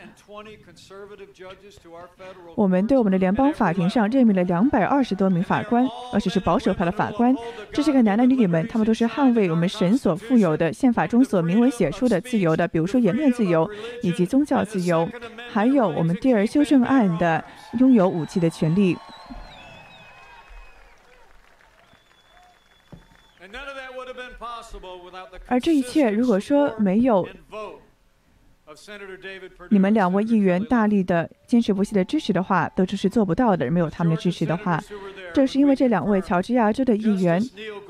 我们对我们的联邦法庭上任命了两百二十多名法官，而且是保守派的法官。这些个男男女女们，他们都是捍卫我们神所富有的宪法中所明文写出的自由的，比如说言论自由以及宗教自由，还有我们第二修正案的拥有武器的权利。而这一切，如果说没有。你们两位议员大力的坚持不懈的支持的话，都是做不到的。没有他们的支持的话，正是因为这两位乔治亚州的议员，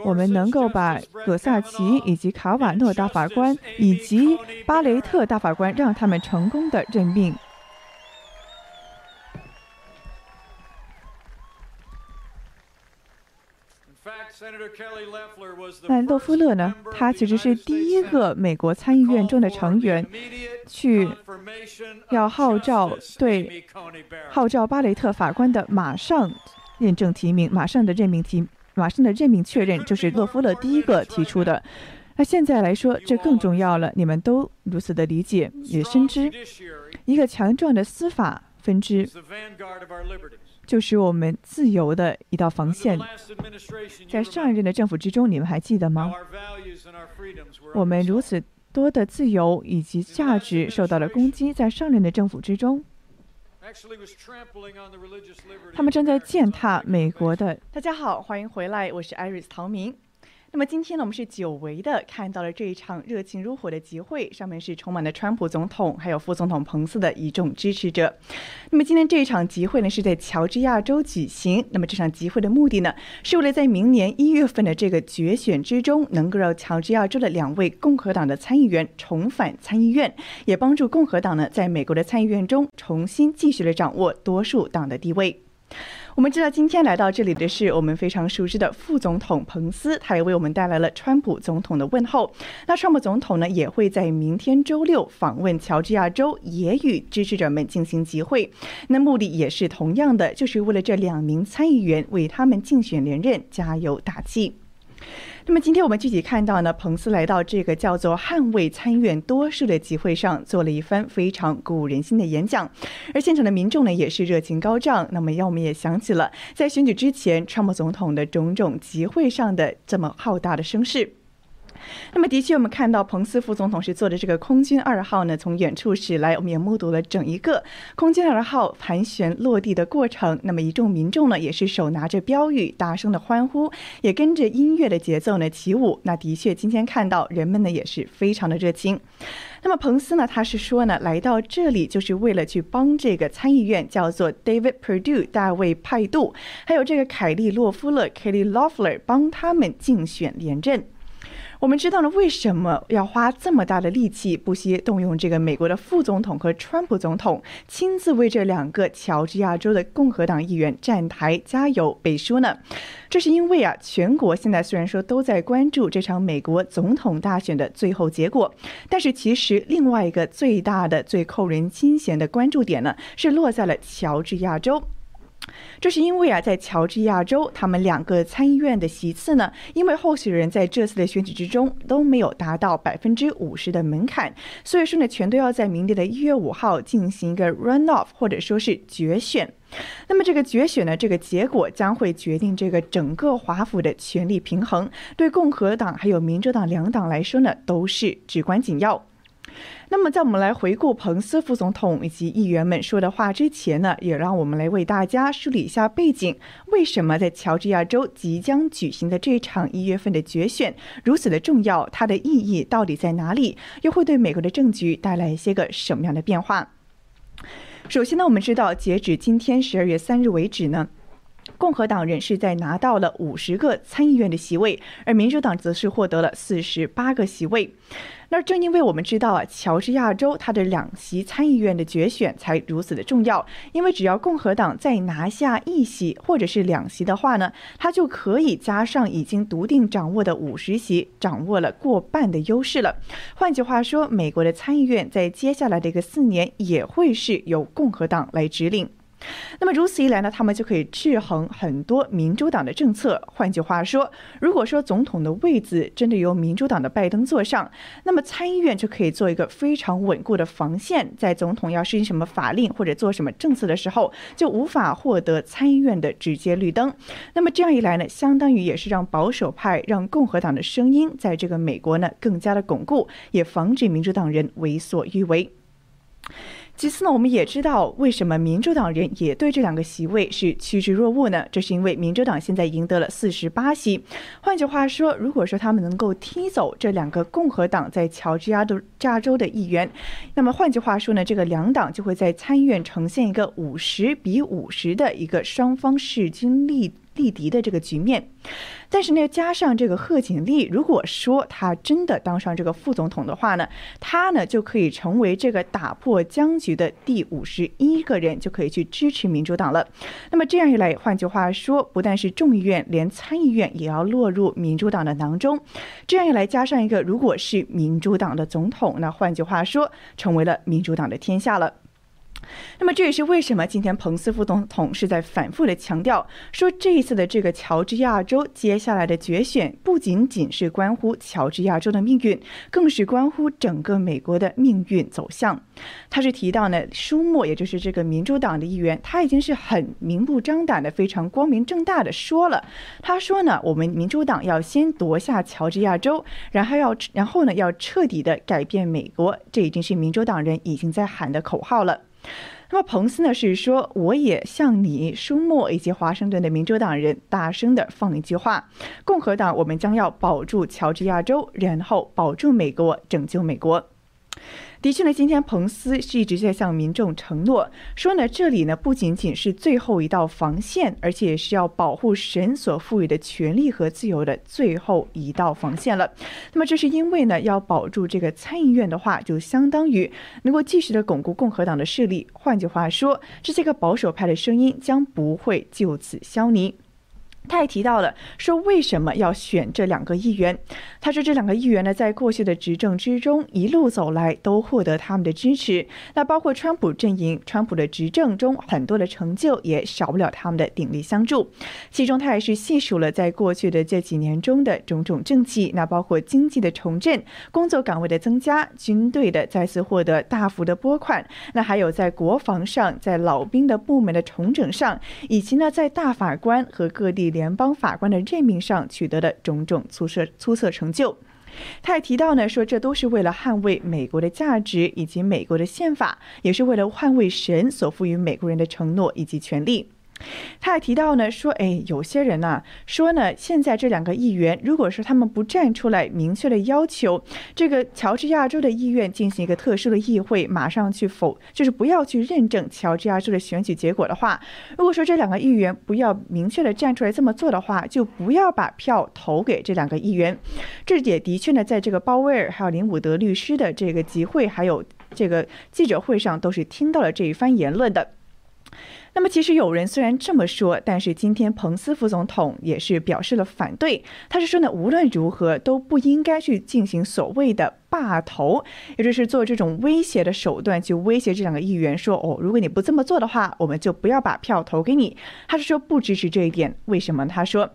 我们能够把葛萨奇以及卡瓦诺大法官以及巴雷特大法官让他们成功的任命。那洛夫勒呢？他其实是第一个美国参议院中的成员，去要号召对号召巴雷特法官的马上认证提名，马上的任命提，马上的任命确认，就是洛夫勒第一个提出的。那现在来说，这更重要了。你们都如此的理解，也深知一个强壮的司法分支。就是我们自由的一道防线。在上一任的政府之中，你们还记得吗？我们如此多的自由以及价值受到了攻击，在上任的政府之中，他们正在践踏美国的。大家好，欢迎回来，我是艾瑞斯陶明。那么今天呢，我们是久违的看到了这一场热情如火的集会，上面是充满了川普总统还有副总统彭斯的一众支持者。那么今天这一场集会呢，是在乔治亚州举行。那么这场集会的目的呢，是为了在明年一月份的这个决选之中，能够让乔治亚州的两位共和党的参议员重返参议院，也帮助共和党呢，在美国的参议院中重新继续的掌握多数党的地位。我们知道今天来到这里的是我们非常熟知的副总统彭斯，他也为我们带来了川普总统的问候。那川普总统呢也会在明天周六访问乔治亚州，也与支持者们进行集会。那目的也是同样的，就是为了这两名参议员为他们竞选连任加油打气。那么今天我们具体看到呢，彭斯来到这个叫做“捍卫参院多数”的集会上，做了一番非常鼓舞人心的演讲，而现场的民众呢也是热情高涨。那么让我们也想起了在选举之前，川普总统的种种集会上的这么浩大的声势。那么，的确，我们看到彭斯副总统是坐着这个空军二号呢，从远处驶来，我们也目睹了整一个空军二号盘旋落地的过程。那么，一众民众呢，也是手拿着标语，大声的欢呼，也跟着音乐的节奏呢起舞。那的确，今天看到人们呢，也是非常的热情。那么，彭斯呢，他是说呢，来到这里就是为了去帮这个参议院叫做 David Perdue 大卫派杜，还有这个凯利洛夫勒 Kelly l o f f l e r 帮他们竞选连任。我们知道了为什么要花这么大的力气，不惜动用这个美国的副总统和川普总统亲自为这两个乔治亚州的共和党议员站台加油背书呢？这是因为啊，全国现在虽然说都在关注这场美国总统大选的最后结果，但是其实另外一个最大的、最扣人心弦的关注点呢，是落在了乔治亚州。这是因为啊，在乔治亚州，他们两个参议院的席次呢，因为候选人在这次的选举之中都没有达到百分之五十的门槛，所以说呢，全都要在明年的一月五号进行一个 run off，或者说是决选。那么这个决选呢，这个结果将会决定这个整个华府的权力平衡，对共和党还有民主党两党来说呢，都是至关紧要。那么，在我们来回顾彭斯副总统以及议员们说的话之前呢，也让我们来为大家梳理一下背景：为什么在乔治亚州即将举行的这场一月份的决选如此的重要？它的意义到底在哪里？又会对美国的政局带来一些个什么样的变化？首先呢，我们知道，截止今天十二月三日为止呢。共和党人是在拿到了五十个参议院的席位，而民主党则是获得了四十八个席位。那正因为我们知道啊，乔治亚州它的两席参议院的决选才如此的重要，因为只要共和党再拿下一席或者是两席的话呢，它就可以加上已经笃定掌握的五十席，掌握了过半的优势了。换句话说，美国的参议院在接下来的一个四年也会是由共和党来指领。那么如此一来呢，他们就可以制衡很多民主党的政策。换句话说，如果说总统的位子真的由民主党的拜登坐上，那么参议院就可以做一个非常稳固的防线，在总统要实行什么法令或者做什么政策的时候，就无法获得参议院的直接绿灯。那么这样一来呢，相当于也是让保守派、让共和党的声音在这个美国呢更加的巩固，也防止民主党人为所欲为。其次呢，我们也知道为什么民主党人也对这两个席位是趋之若鹜呢？这是因为民主党现在赢得了四十八席。换句话说，如果说他们能够踢走这两个共和党在乔治亚州加州的议员，那么换句话说呢，这个两党就会在参议院呈现一个五十比五十的一个双方势均力。力敌的这个局面，但是呢，加上这个贺锦丽，如果说他真的当上这个副总统的话呢，他呢就可以成为这个打破僵局的第五十一个人，就可以去支持民主党了。那么这样一来，换句话说，不但是众议院，连参议院也要落入民主党的囊中。这样一来，加上一个如果是民主党的总统，那换句话说，成为了民主党的天下了。那么这也是为什么今天彭斯副总统是在反复的强调说，这一次的这个乔治亚州接下来的决选不仅仅是关乎乔治亚州的命运，更是关乎整个美国的命运走向。他是提到呢，舒默也就是这个民主党的议员，他已经是很明目张胆的、非常光明正大的说了，他说呢，我们民主党要先夺下乔治亚州，然后要然后呢要彻底的改变美国，这已经是民主党人已经在喊的口号了。那么彭斯呢是说，我也向你、舒默以及华盛顿的民主党人大声的放一句话：共和党，我们将要保住乔治亚州，然后保住美国，拯救美国。的确呢，今天彭斯是一直在向民众承诺说呢，这里呢不仅仅是最后一道防线，而且也是要保护神所赋予的权利和自由的最后一道防线了。那么这是因为呢，要保住这个参议院的话，就相当于能够继续的巩固共和党的势力。换句话说，这些个保守派的声音将不会就此消弭。他也提到了说，为什么要选这两个议员？他说，这两个议员呢，在过去的执政之中一路走来，都获得他们的支持。那包括川普阵营，川普的执政中很多的成就也少不了他们的鼎力相助。其中，他也是细数了在过去的这几年中的种种政绩，那包括经济的重振、工作岗位的增加、军队的再次获得大幅的拨款，那还有在国防上、在老兵的部门的重整上，以及呢，在大法官和各地。联邦法官的任命上取得的种种出色出色成就，他也提到呢，说这都是为了捍卫美国的价值以及美国的宪法，也是为了捍卫神所赋予美国人的承诺以及权利。他还提到呢，说，哎，有些人呢，说呢，现在这两个议员，如果说他们不站出来明确的要求这个乔治亚州的议院进行一个特殊的议会，马上去否，就是不要去认证乔治亚州的选举结果的话，如果说这两个议员不要明确的站出来这么做的话，就不要把票投给这两个议员。这也的确呢，在这个鲍威尔还有林伍德律师的这个集会，还有这个记者会上，都是听到了这一番言论的。那么，其实有人虽然这么说，但是今天彭斯副总统也是表示了反对。他是说呢，无论如何都不应该去进行所谓的罢投，也就是做这种威胁的手段去威胁这两个议员，说哦，如果你不这么做的话，我们就不要把票投给你。他是说不支持这一点，为什么？他说。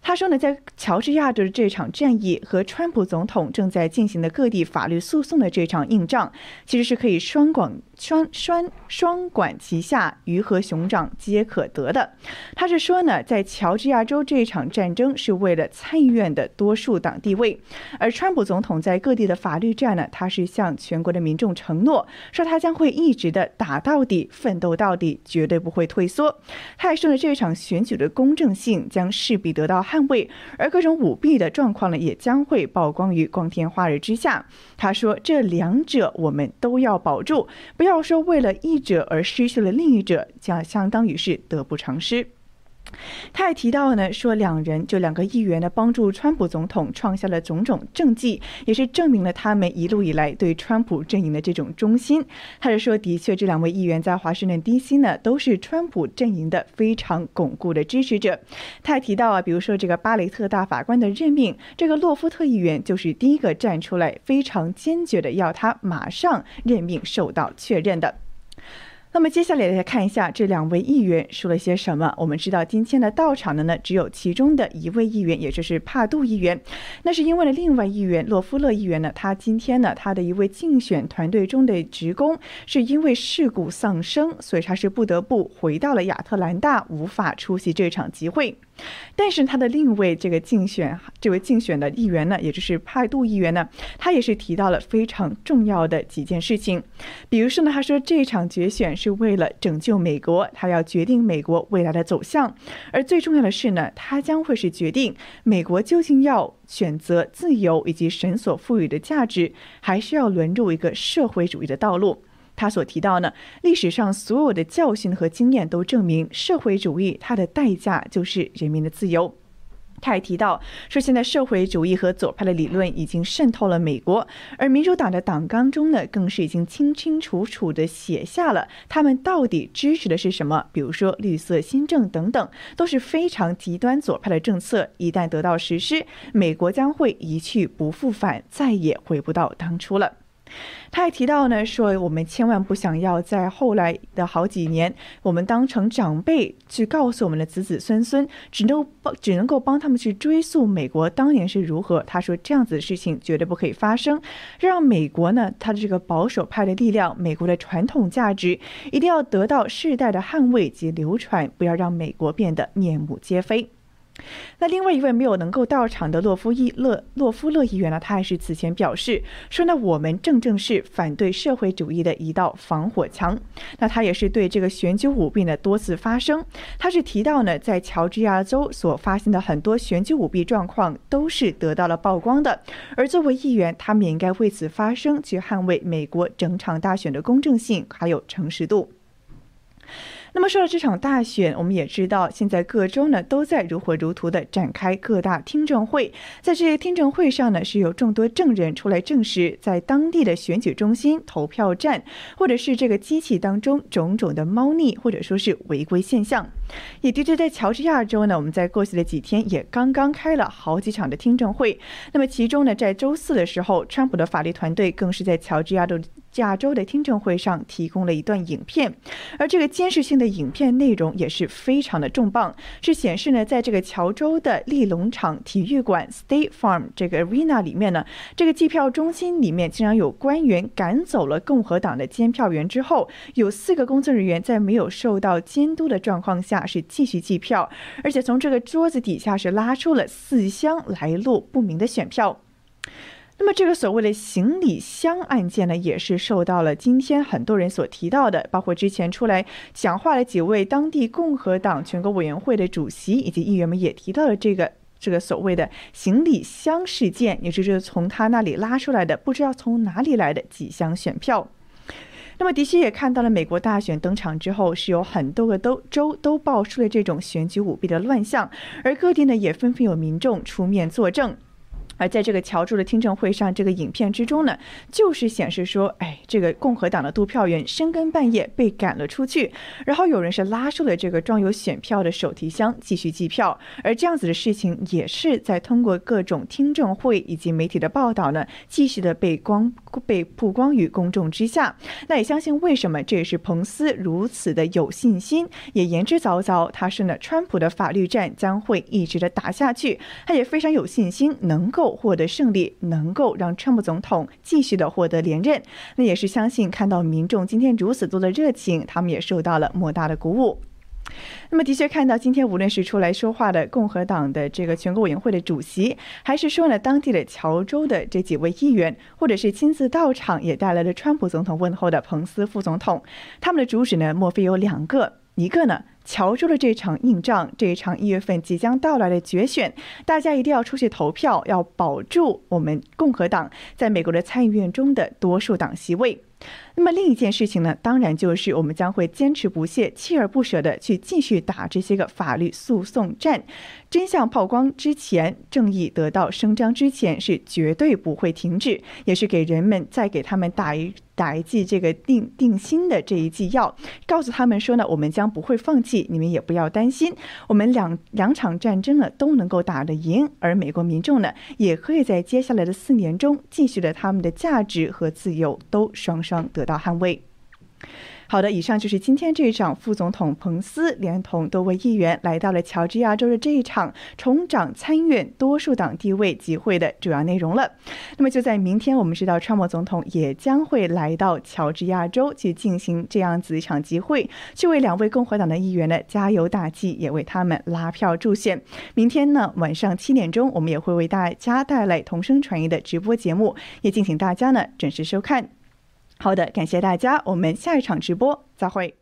他说呢，在乔治亚州的这场战役和川普总统正在进行的各地法律诉讼的这场硬仗，其实是可以双管双双双管齐下，鱼和熊掌皆可得的。他是说呢，在乔治亚州这场战争是为了参议院的多数党地位，而川普总统在各地的法律战呢，他是向全国的民众承诺，说他将会一直的打到底，奋斗到底，绝对不会退缩。他还说呢，这场选举的公正性将势必得到。捍卫，而各种舞弊的状况呢，也将会曝光于光天化日之下。他说：“这两者我们都要保住，不要说为了一者而失去了另一者，将相当于是得不偿失。”他也提到呢，说两人就两个议员呢，帮助川普总统创下了种种政绩，也是证明了他们一路以来对川普阵营的这种忠心。他是说，的确，这两位议员在华盛顿 D.C. 呢，都是川普阵营的非常巩固的支持者。他还提到啊，比如说这个巴雷特大法官的任命，这个洛夫特议员就是第一个站出来，非常坚决的要他马上任命受到确认的。那么接下来来看一下这两位议员说了些什么。我们知道今天的到场的呢，只有其中的一位议员，也就是帕杜议员。那是因为呢，另外议员洛夫勒议员呢，他今天呢，他的一位竞选团队中的职工是因为事故丧生，所以他是不得不回到了亚特兰大，无法出席这场集会。但是他的另一位这个竞选这位竞选的议员呢，也就是派杜议员呢，他也是提到了非常重要的几件事情。比如说呢，他说这场决选是为了拯救美国，他要决定美国未来的走向。而最重要的是呢，他将会是决定美国究竟要选择自由以及神所赋予的价值，还是要沦入一个社会主义的道路。他所提到呢，历史上所有的教训和经验都证明，社会主义它的代价就是人民的自由。他还提到说，现在社会主义和左派的理论已经渗透了美国，而民主党的党纲中呢，更是已经清清楚楚地写下了他们到底支持的是什么，比如说绿色新政等等，都是非常极端左派的政策。一旦得到实施，美国将会一去不复返，再也回不到当初了。他还提到呢，说我们千万不想要在后来的好几年，我们当成长辈去告诉我们的子子孙孙，只能帮只能够帮他们去追溯美国当年是如何。他说这样子的事情绝对不可以发生，让美国呢，他的这个保守派的力量，美国的传统价值一定要得到世代的捍卫及流传，不要让美国变得面目皆非。那另外一位没有能够到场的洛夫伊勒洛夫勒议员呢，他还是此前表示说呢，我们正正是反对社会主义的一道防火墙。那他也是对这个选举舞弊呢多次发声，他是提到呢，在乔治亚州所发现的很多选举舞弊状况都是得到了曝光的，而作为议员，他们也应该为此发声，去捍卫美国整场大选的公正性还有诚实度。那么说到这场大选，我们也知道，现在各州呢都在如火如荼的展开各大听证会。在这些听证会上呢，是有众多证人出来证实，在当地的选举中心、投票站，或者是这个机器当中种种的猫腻，或者说是违规现象。也的确，在乔治亚州呢，我们在过去的几天也刚刚开了好几场的听证会。那么其中呢，在周四的时候，川普的法律团队更是在乔治亚州。亚州的听证会上提供了一段影片，而这个监视性的影片内容也是非常的重磅，是显示呢，在这个乔州的利农场体育馆 （State Farm） 这个 arena 里面呢，这个计票中心里面竟然有官员赶走了共和党的监票员之后，有四个工作人员在没有受到监督的状况下是继续计票，而且从这个桌子底下是拉出了四箱来路不明的选票。那么，这个所谓的行李箱案件呢，也是受到了今天很多人所提到的，包括之前出来讲话的几位当地共和党全国委员会的主席以及议员们也提到了这个这个所谓的行李箱事件，也就是从他那里拉出来的不知道从哪里来的几箱选票。那么，的确也看到了美国大选登场之后，是有很多个都州都爆出了这种选举舞弊的乱象，而各地呢也纷纷有民众出面作证。而在这个乔治的听证会上，这个影片之中呢，就是显示说，哎，这个共和党的督票员深更半夜被赶了出去，然后有人是拉出了这个装有选票的手提箱继续计票，而这样子的事情也是在通过各种听证会以及媒体的报道呢，继续的被光被曝光于公众之下。那也相信为什么这也是彭斯如此的有信心，也言之凿凿，他是呢，川普的法律战将会一直的打下去，他也非常有信心能够。获得胜利，能够让川普总统继续的获得连任，那也是相信看到民众今天如此多的热情，他们也受到了莫大的鼓舞。那么，的确看到今天无论是出来说话的共和党的这个全国委员会的主席，还是说呢当地的乔州的这几位议员，或者是亲自到场也带来了川普总统问候的彭斯副总统，他们的主旨呢，莫非有两个？一个呢？乔州的这场硬仗，这一场一月份即将到来的决选，大家一定要出去投票，要保住我们共和党在美国的参议院中的多数党席位。那么另一件事情呢，当然就是我们将会坚持不懈、锲而不舍的去继续打这些个法律诉讼战。真相曝光之前，正义得到伸张之前，是绝对不会停止，也是给人们再给他们打一打一剂这个定定心的这一剂药，告诉他们说呢，我们将不会放弃，你们也不要担心，我们两两场战争呢都能够打得赢，而美国民众呢也可以在接下来的四年中，继续的他们的价值和自由都双双得到捍卫。好的，以上就是今天这一场副总统彭斯连同多位议员来到了乔治亚州的这一场重掌参院多数党地位集会的主要内容了。那么就在明天，我们知道川普总统也将会来到乔治亚州去进行这样子一场集会，去为两位共和党的议员呢加油打气，也为他们拉票助选。明天呢晚上七点钟，我们也会为大家带来同声传译的直播节目，也敬请大家呢准时收看。好的，感谢大家，我们下一场直播再会。